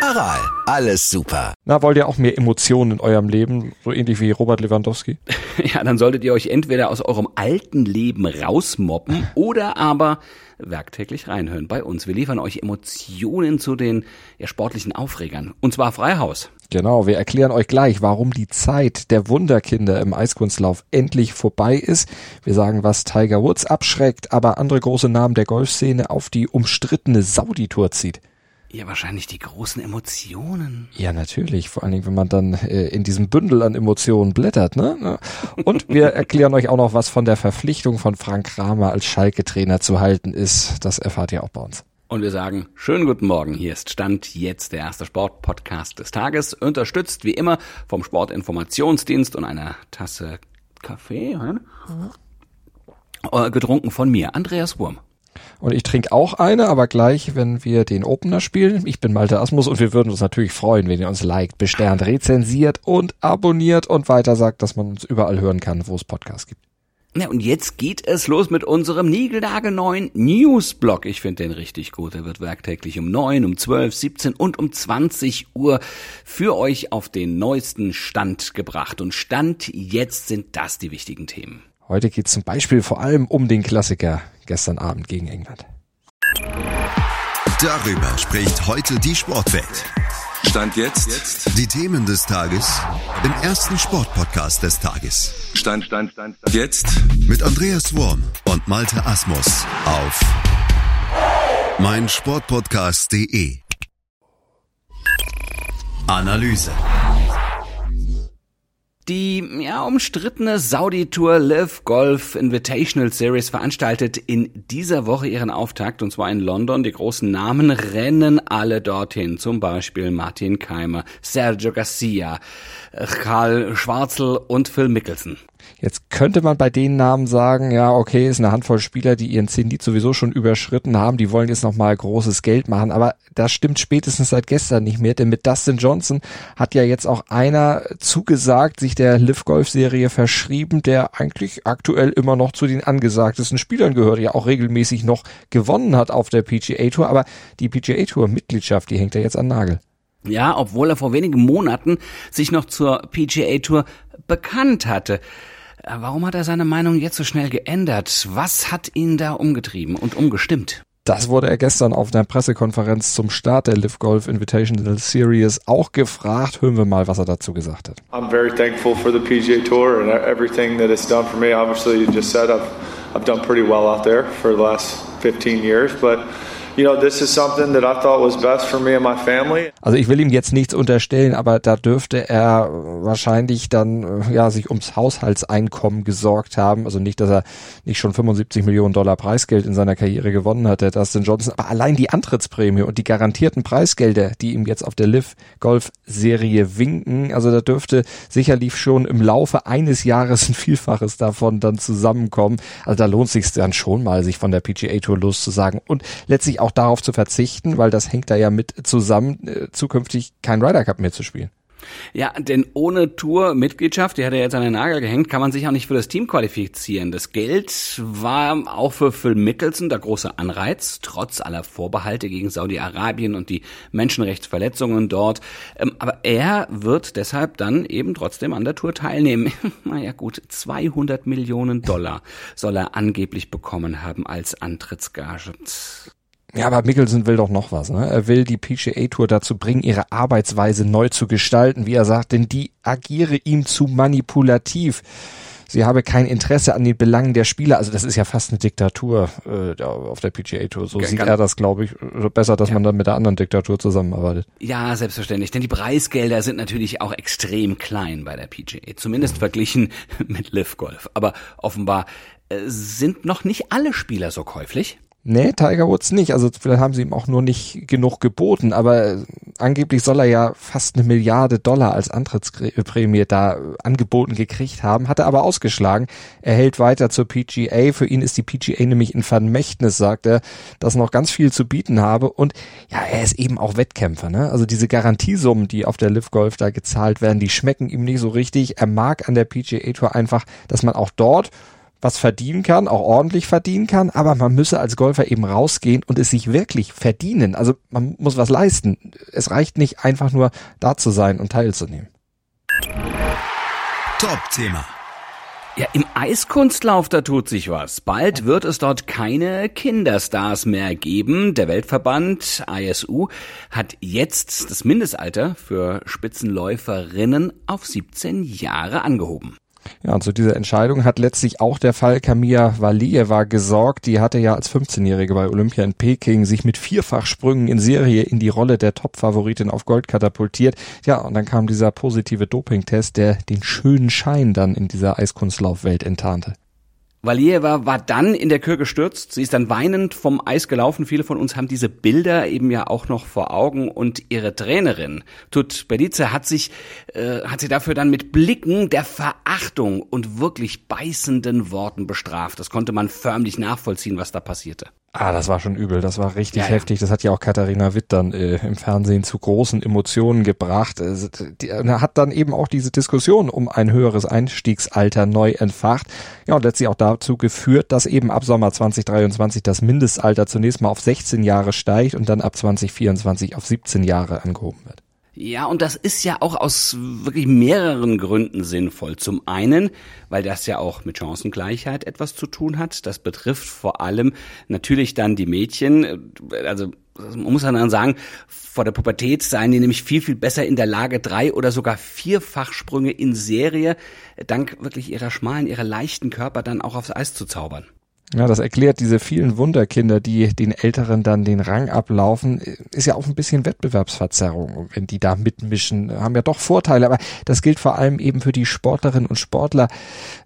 Aral, alles super. Na, wollt ihr auch mehr Emotionen in eurem Leben? So ähnlich wie Robert Lewandowski? Ja, dann solltet ihr euch entweder aus eurem alten Leben rausmoppen oder aber werktäglich reinhören bei uns. Wir liefern euch Emotionen zu den ja, sportlichen Aufregern. Und zwar Freihaus. Genau, wir erklären euch gleich, warum die Zeit der Wunderkinder im Eiskunstlauf endlich vorbei ist. Wir sagen, was Tiger Woods abschreckt, aber andere große Namen der Golfszene auf die umstrittene Saudi-Tour zieht. Ja, wahrscheinlich die großen Emotionen. Ja, natürlich. Vor allen Dingen, wenn man dann äh, in diesem Bündel an Emotionen blättert. Ne? Und wir erklären euch auch noch, was von der Verpflichtung von Frank Kramer als Schalke-Trainer zu halten ist. Das erfahrt ihr auch bei uns. Und wir sagen, schönen guten Morgen. Hier ist Stand jetzt der erste Sportpodcast des Tages. Unterstützt wie immer vom Sportinformationsdienst und einer Tasse Kaffee. Hm? Getrunken von mir, Andreas Wurm. Und ich trinke auch eine, aber gleich, wenn wir den Opener spielen. Ich bin Malte Asmus und wir würden uns natürlich freuen, wenn ihr uns liked, besternt, rezensiert und abonniert und weiter sagt, dass man uns überall hören kann, wo es Podcasts gibt. Ja, und jetzt geht es los mit unserem niegelnagelneuen Newsblog. Ich finde den richtig gut. Er wird werktäglich um 9, um 12, 17 und um 20 Uhr für euch auf den neuesten Stand gebracht. Und Stand jetzt sind das die wichtigen Themen. Heute geht es zum Beispiel vor allem um den Klassiker gestern Abend gegen England. Darüber spricht heute die Sportwelt. Stand jetzt. Die Themen des Tages im ersten Sportpodcast des Tages. Stand, Stand, Stand, Stand. Jetzt. Mit Andreas Worm und Malte Asmus auf meinsportpodcast.de. Analyse. Die ja, umstrittene Saudi-Tour Live Golf Invitational Series veranstaltet in dieser Woche ihren Auftakt und zwar in London. Die großen Namen rennen alle dorthin, zum Beispiel Martin Keimer, Sergio Garcia, Karl Schwarzel und Phil Mickelson. Jetzt könnte man bei den Namen sagen, ja, okay, ist eine Handvoll Spieler, die ihren Zenit sowieso schon überschritten haben, die wollen jetzt nochmal großes Geld machen, aber das stimmt spätestens seit gestern nicht mehr, denn mit Dustin Johnson hat ja jetzt auch einer zugesagt, sich der Live Golf Serie verschrieben, der eigentlich aktuell immer noch zu den angesagtesten Spielern gehört, ja auch regelmäßig noch gewonnen hat auf der PGA Tour, aber die PGA Tour Mitgliedschaft, die hängt ja jetzt an Nagel. Ja, obwohl er vor wenigen Monaten sich noch zur PGA Tour bekannt hatte. Äh, warum hat er seine Meinung jetzt so schnell geändert? Was hat ihn da umgetrieben und umgestimmt? Das wurde er gestern auf der Pressekonferenz zum Start der Live Golf Invitational Series auch gefragt. Hören wir mal, was er dazu gesagt hat. I'm very thankful for the PGA Tour and everything that it's done for me. Obviously, you just said I've I've done pretty well out there for the last 15 years, but Also ich will ihm jetzt nichts unterstellen, aber da dürfte er wahrscheinlich dann äh, ja sich ums Haushaltseinkommen gesorgt haben. Also nicht, dass er nicht schon 75 Millionen Dollar Preisgeld in seiner Karriere gewonnen hat, der Dustin Johnson, aber allein die Antrittsprämie und die garantierten Preisgelder, die ihm jetzt auf der Liv Golf Serie winken, also da dürfte sicherlich schon im Laufe eines Jahres ein Vielfaches davon dann zusammenkommen. Also da lohnt sich dann schon mal, sich von der PGA Tour loszusagen und letztlich auch auch darauf zu verzichten, weil das hängt da ja mit zusammen, äh, zukünftig kein Ryder Cup mehr zu spielen. Ja, denn ohne Tour-Mitgliedschaft, die hat er jetzt an den Nagel gehängt, kann man sich auch nicht für das Team qualifizieren. Das Geld war auch für Phil Mickelson der große Anreiz, trotz aller Vorbehalte gegen Saudi-Arabien und die Menschenrechtsverletzungen dort. Ähm, aber er wird deshalb dann eben trotzdem an der Tour teilnehmen. naja gut, 200 Millionen Dollar soll er angeblich bekommen haben als Antrittsgage. Ja, aber Mickelson will doch noch was. Ne? Er will die PGA Tour dazu bringen, ihre Arbeitsweise neu zu gestalten, wie er sagt, denn die agiere ihm zu manipulativ. Sie habe kein Interesse an den Belangen der Spieler. Also das ist ja fast eine Diktatur äh, auf der PGA Tour. So sieht er das, glaube ich. Besser, dass ja. man dann mit der anderen Diktatur zusammenarbeitet. Ja, selbstverständlich. Denn die Preisgelder sind natürlich auch extrem klein bei der PGA. Zumindest verglichen mit Live Golf. Aber offenbar äh, sind noch nicht alle Spieler so käuflich. Nee, Tiger Woods nicht. Also vielleicht haben sie ihm auch nur nicht genug geboten, aber angeblich soll er ja fast eine Milliarde Dollar als Antrittsprämie da angeboten gekriegt haben, hat er aber ausgeschlagen. Er hält weiter zur PGA. Für ihn ist die PGA nämlich in Vermächtnis, sagt er, dass noch ganz viel zu bieten habe. Und ja, er ist eben auch Wettkämpfer. Ne? Also diese Garantiesummen, die auf der Live Golf da gezahlt werden, die schmecken ihm nicht so richtig. Er mag an der PGA Tour einfach, dass man auch dort was verdienen kann, auch ordentlich verdienen kann, aber man müsse als Golfer eben rausgehen und es sich wirklich verdienen. Also man muss was leisten. Es reicht nicht einfach nur da zu sein und teilzunehmen. Top-Thema. Ja, im Eiskunstlauf, da tut sich was. Bald wird es dort keine Kinderstars mehr geben. Der Weltverband ISU hat jetzt das Mindestalter für Spitzenläuferinnen auf 17 Jahre angehoben. Ja, und zu dieser Entscheidung hat letztlich auch der Fall Kamia Valieva gesorgt. Die hatte ja als 15-Jährige bei Olympia in Peking sich mit Vierfachsprüngen in Serie in die Rolle der Topfavoritin auf Gold katapultiert. Ja, und dann kam dieser positive Dopingtest, der den schönen Schein dann in dieser Eiskunstlaufwelt enttarnte. Valieva war dann in der Kür gestürzt. Sie ist dann weinend vom Eis gelaufen. Viele von uns haben diese Bilder eben ja auch noch vor Augen. Und ihre Trainerin, Tut Belize, hat sich, äh, hat sie dafür dann mit Blicken der Verachtung und wirklich beißenden Worten bestraft. Das konnte man förmlich nachvollziehen, was da passierte. Ah, das war schon übel. Das war richtig ja, heftig. Das hat ja auch Katharina Witt dann äh, im Fernsehen zu großen Emotionen gebracht. Äh, die, hat dann eben auch diese Diskussion um ein höheres Einstiegsalter neu entfacht. Ja, und letztlich auch dazu geführt, dass eben ab Sommer 2023 das Mindestalter zunächst mal auf 16 Jahre steigt und dann ab 2024 auf 17 Jahre angehoben wird. Ja, und das ist ja auch aus wirklich mehreren Gründen sinnvoll. Zum einen, weil das ja auch mit Chancengleichheit etwas zu tun hat. Das betrifft vor allem natürlich dann die Mädchen. Also man muss dann sagen, vor der Pubertät seien die nämlich viel, viel besser in der Lage, drei oder sogar vierfachsprünge in Serie dank wirklich ihrer schmalen, ihrer leichten Körper dann auch aufs Eis zu zaubern. Ja, das erklärt diese vielen Wunderkinder, die den Älteren dann den Rang ablaufen, ist ja auch ein bisschen Wettbewerbsverzerrung, wenn die da mitmischen, haben ja doch Vorteile, aber das gilt vor allem eben für die Sportlerinnen und Sportler.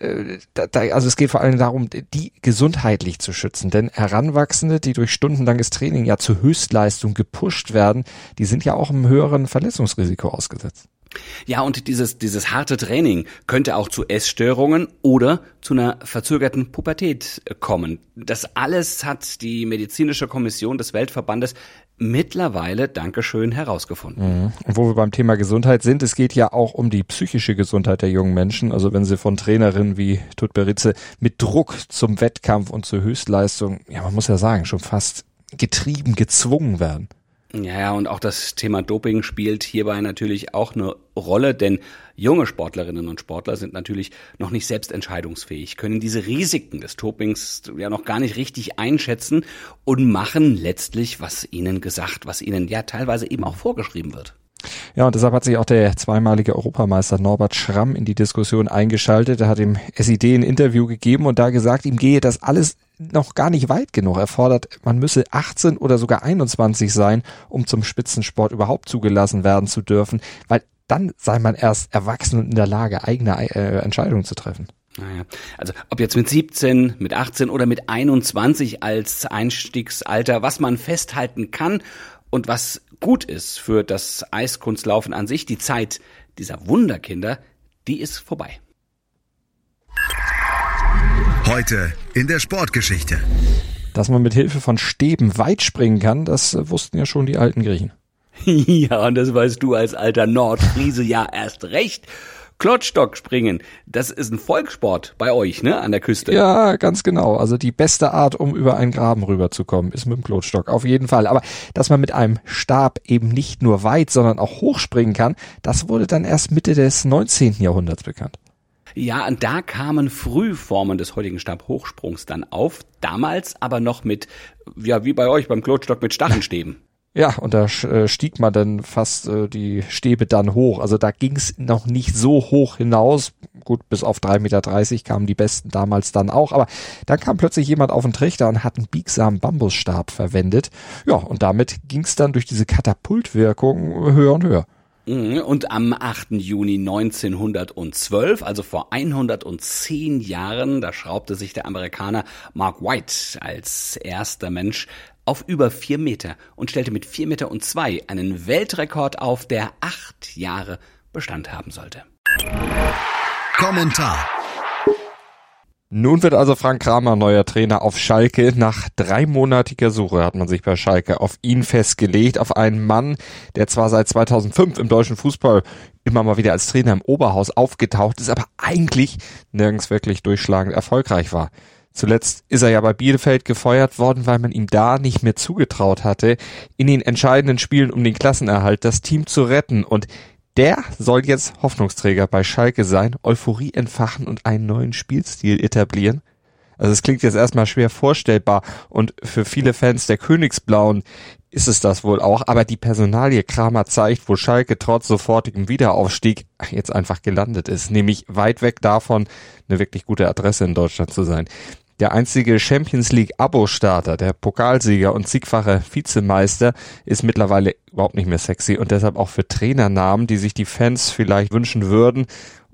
Äh, also es geht vor allem darum, die gesundheitlich zu schützen, denn Heranwachsende, die durch stundenlanges Training ja zur Höchstleistung gepusht werden, die sind ja auch einem höheren Verletzungsrisiko ausgesetzt. Ja, und dieses, dieses harte Training könnte auch zu Essstörungen oder zu einer verzögerten Pubertät kommen. Das alles hat die medizinische Kommission des Weltverbandes mittlerweile, Dankeschön, herausgefunden. Mhm. Und wo wir beim Thema Gesundheit sind, es geht ja auch um die psychische Gesundheit der jungen Menschen. Also wenn sie von Trainerinnen wie Tutberitze mit Druck zum Wettkampf und zur Höchstleistung, ja, man muss ja sagen, schon fast getrieben, gezwungen werden. Ja, und auch das Thema Doping spielt hierbei natürlich auch eine Rolle, denn junge Sportlerinnen und Sportler sind natürlich noch nicht selbst entscheidungsfähig, können diese Risiken des Dopings ja noch gar nicht richtig einschätzen und machen letztlich, was ihnen gesagt, was ihnen ja teilweise eben auch vorgeschrieben wird. Ja, und deshalb hat sich auch der zweimalige Europameister Norbert Schramm in die Diskussion eingeschaltet. Er hat dem SID ein Interview gegeben und da gesagt, ihm gehe das alles noch gar nicht weit genug. Er man müsse 18 oder sogar 21 sein, um zum Spitzensport überhaupt zugelassen werden zu dürfen, weil dann sei man erst erwachsen und in der Lage, eigene äh, Entscheidungen zu treffen. Naja, also ob jetzt mit 17, mit 18 oder mit 21 als Einstiegsalter, was man festhalten kann und was gut ist für das Eiskunstlaufen an sich, die Zeit dieser Wunderkinder, die ist vorbei. Heute in der Sportgeschichte. Dass man mit Hilfe von Stäben weit springen kann, das wussten ja schon die alten Griechen. ja, und das weißt du als alter Nordfriese ja erst recht. Klotstock springen, das ist ein Volkssport bei euch, ne, an der Küste. Ja, ganz genau. Also die beste Art, um über einen Graben rüberzukommen, ist mit dem Klotstock, auf jeden Fall. Aber dass man mit einem Stab eben nicht nur weit, sondern auch hochspringen kann, das wurde dann erst Mitte des 19. Jahrhunderts bekannt. Ja, und da kamen Frühformen des heutigen Stabhochsprungs dann auf, damals aber noch mit, ja, wie bei euch beim Klotstock mit Stachenstäben. Ja, und da äh, stieg man dann fast äh, die Stäbe dann hoch. Also da ging es noch nicht so hoch hinaus. Gut, bis auf 3,30 Meter kamen die Besten damals dann auch. Aber dann kam plötzlich jemand auf den Trichter und hat einen biegsamen Bambusstab verwendet. Ja, und damit ging es dann durch diese Katapultwirkung höher und höher. Mhm, und am 8. Juni 1912, also vor 110 Jahren, da schraubte sich der Amerikaner Mark White als erster Mensch auf über vier Meter und stellte mit vier Meter und zwei einen Weltrekord auf, der acht Jahre Bestand haben sollte. Kommentar nun wird also Frank Kramer neuer Trainer auf Schalke. Nach dreimonatiger Suche hat man sich bei Schalke auf ihn festgelegt, auf einen Mann, der zwar seit 2005 im deutschen Fußball immer mal wieder als Trainer im Oberhaus aufgetaucht ist, aber eigentlich nirgends wirklich durchschlagend erfolgreich war. Zuletzt ist er ja bei Bielefeld gefeuert worden, weil man ihm da nicht mehr zugetraut hatte, in den entscheidenden Spielen um den Klassenerhalt das Team zu retten und der soll jetzt Hoffnungsträger bei Schalke sein, Euphorie entfachen und einen neuen Spielstil etablieren. Also es klingt jetzt erstmal schwer vorstellbar und für viele Fans der Königsblauen ist es das wohl auch, aber die Personalie Kramer zeigt, wo Schalke trotz sofortigem Wiederaufstieg jetzt einfach gelandet ist, nämlich weit weg davon, eine wirklich gute Adresse in Deutschland zu sein. Der einzige Champions League Abo-Starter, der Pokalsieger und siegfache Vizemeister, ist mittlerweile überhaupt nicht mehr sexy und deshalb auch für Trainernamen, die sich die Fans vielleicht wünschen würden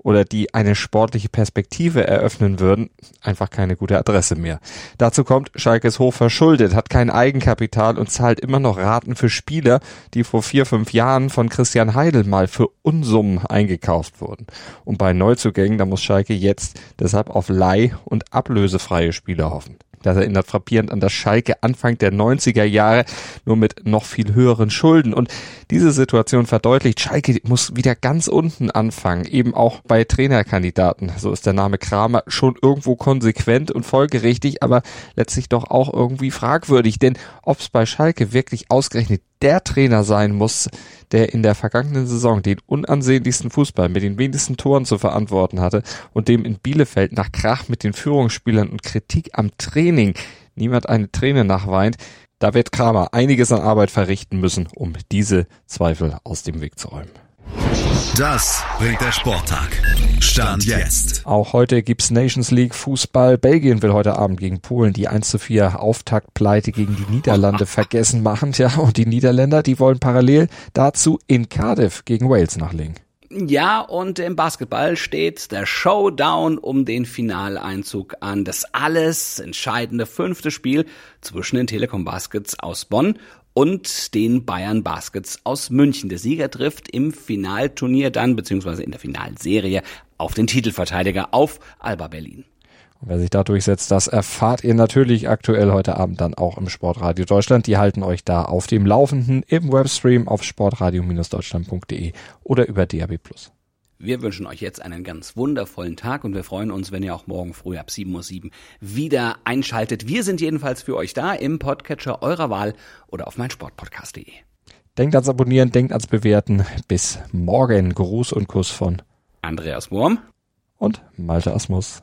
oder die eine sportliche Perspektive eröffnen würden, einfach keine gute Adresse mehr. Dazu kommt, Schalke ist hoch verschuldet, hat kein Eigenkapital und zahlt immer noch Raten für Spieler, die vor vier, fünf Jahren von Christian Heidel mal für Unsummen eingekauft wurden. Und bei Neuzugängen, da muss Schalke jetzt deshalb auf Leih- und ablösefreie Spieler hoffen. Das erinnert frappierend an das Schalke Anfang der 90er Jahre, nur mit noch viel höheren Schulden. Und diese Situation verdeutlicht, Schalke muss wieder ganz unten anfangen, eben auch bei Trainerkandidaten. So ist der Name Kramer schon irgendwo konsequent und folgerichtig, aber letztlich doch auch irgendwie fragwürdig. Denn ob es bei Schalke wirklich ausgerechnet der Trainer sein muss, der in der vergangenen Saison den unansehnlichsten Fußball mit den wenigsten Toren zu verantworten hatte und dem in Bielefeld nach Krach mit den Führungsspielern und Kritik am Training niemand eine Träne nachweint, da wird Kramer einiges an Arbeit verrichten müssen, um diese Zweifel aus dem Weg zu räumen. Das bringt der Sporttag. Stand jetzt. Auch heute gibt's Nations League Fußball. Belgien will heute Abend gegen Polen die 1 zu 4 Auftaktpleite gegen die Niederlande vergessen machen. Tja, und die Niederländer, die wollen parallel dazu in Cardiff gegen Wales nachlegen. Ja, und im Basketball steht der Showdown um den Finaleinzug an. Das alles entscheidende fünfte Spiel zwischen den Telekom Baskets aus Bonn und den Bayern Baskets aus München. Der Sieger trifft im Finalturnier dann, beziehungsweise in der Finalserie, auf den Titelverteidiger auf Alba Berlin. Wer sich da durchsetzt, das erfahrt ihr natürlich aktuell heute Abend dann auch im Sportradio Deutschland. Die halten euch da auf dem Laufenden im Webstream auf sportradio-deutschland.de oder über DAB+. Wir wünschen euch jetzt einen ganz wundervollen Tag und wir freuen uns, wenn ihr auch morgen früh ab 7.07 Uhr wieder einschaltet. Wir sind jedenfalls für euch da im Podcatcher eurer Wahl oder auf meinsportpodcast.de. Denkt ans Abonnieren, denkt ans Bewerten. Bis morgen. Gruß und Kuss von Andreas Wurm und Malte Asmus.